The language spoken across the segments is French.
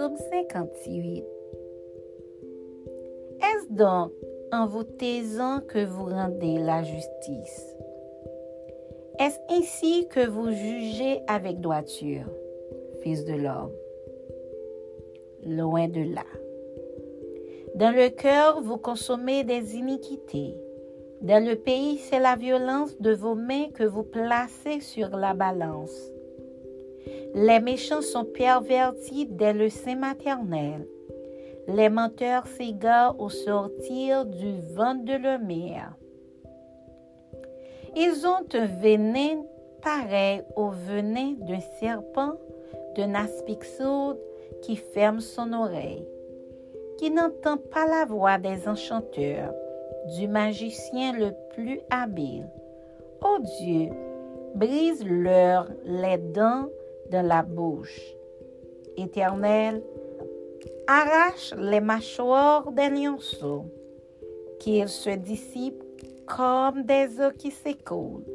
Psaume 58. Est-ce donc en vous taisant que vous rendez la justice? Est-ce ainsi que vous jugez avec droiture, Fils de l'homme? Loin de là. Dans le cœur, vous consommez des iniquités. Dans le pays, c'est la violence de vos mains que vous placez sur la balance. Les méchants sont pervertis dès le sein maternel. Les menteurs s'égarent au sortir du ventre de leur mère. Ils ont un venin pareil au venin d'un serpent, d'un aspic sourd qui ferme son oreille, qui n'entend pas la voix des enchanteurs du magicien le plus habile. Ô Dieu, brise-leur les dents de la bouche. Éternel, arrache les mâchoires des lionceaux, qu'ils se dissipent comme des eaux qui s'écoulent,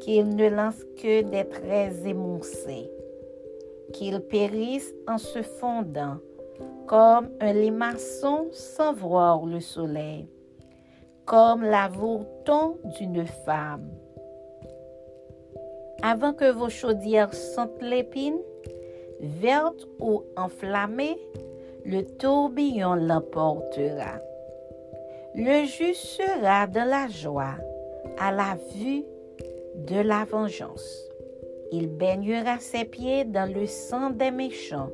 qu'ils ne lancent que des traits émoussés, qu'ils périssent en se fondant, comme un limaçon sans voir le soleil comme la d'une femme. Avant que vos chaudières sentent l'épine, verte ou enflammée, le tourbillon l'emportera. Le juste sera de la joie à la vue de la vengeance. Il baignera ses pieds dans le sang des méchants,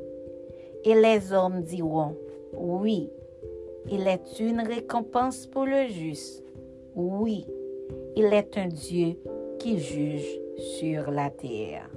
et les hommes diront, oui, il est une récompense pour le juste. Oui, il est un Dieu qui juge sur la terre.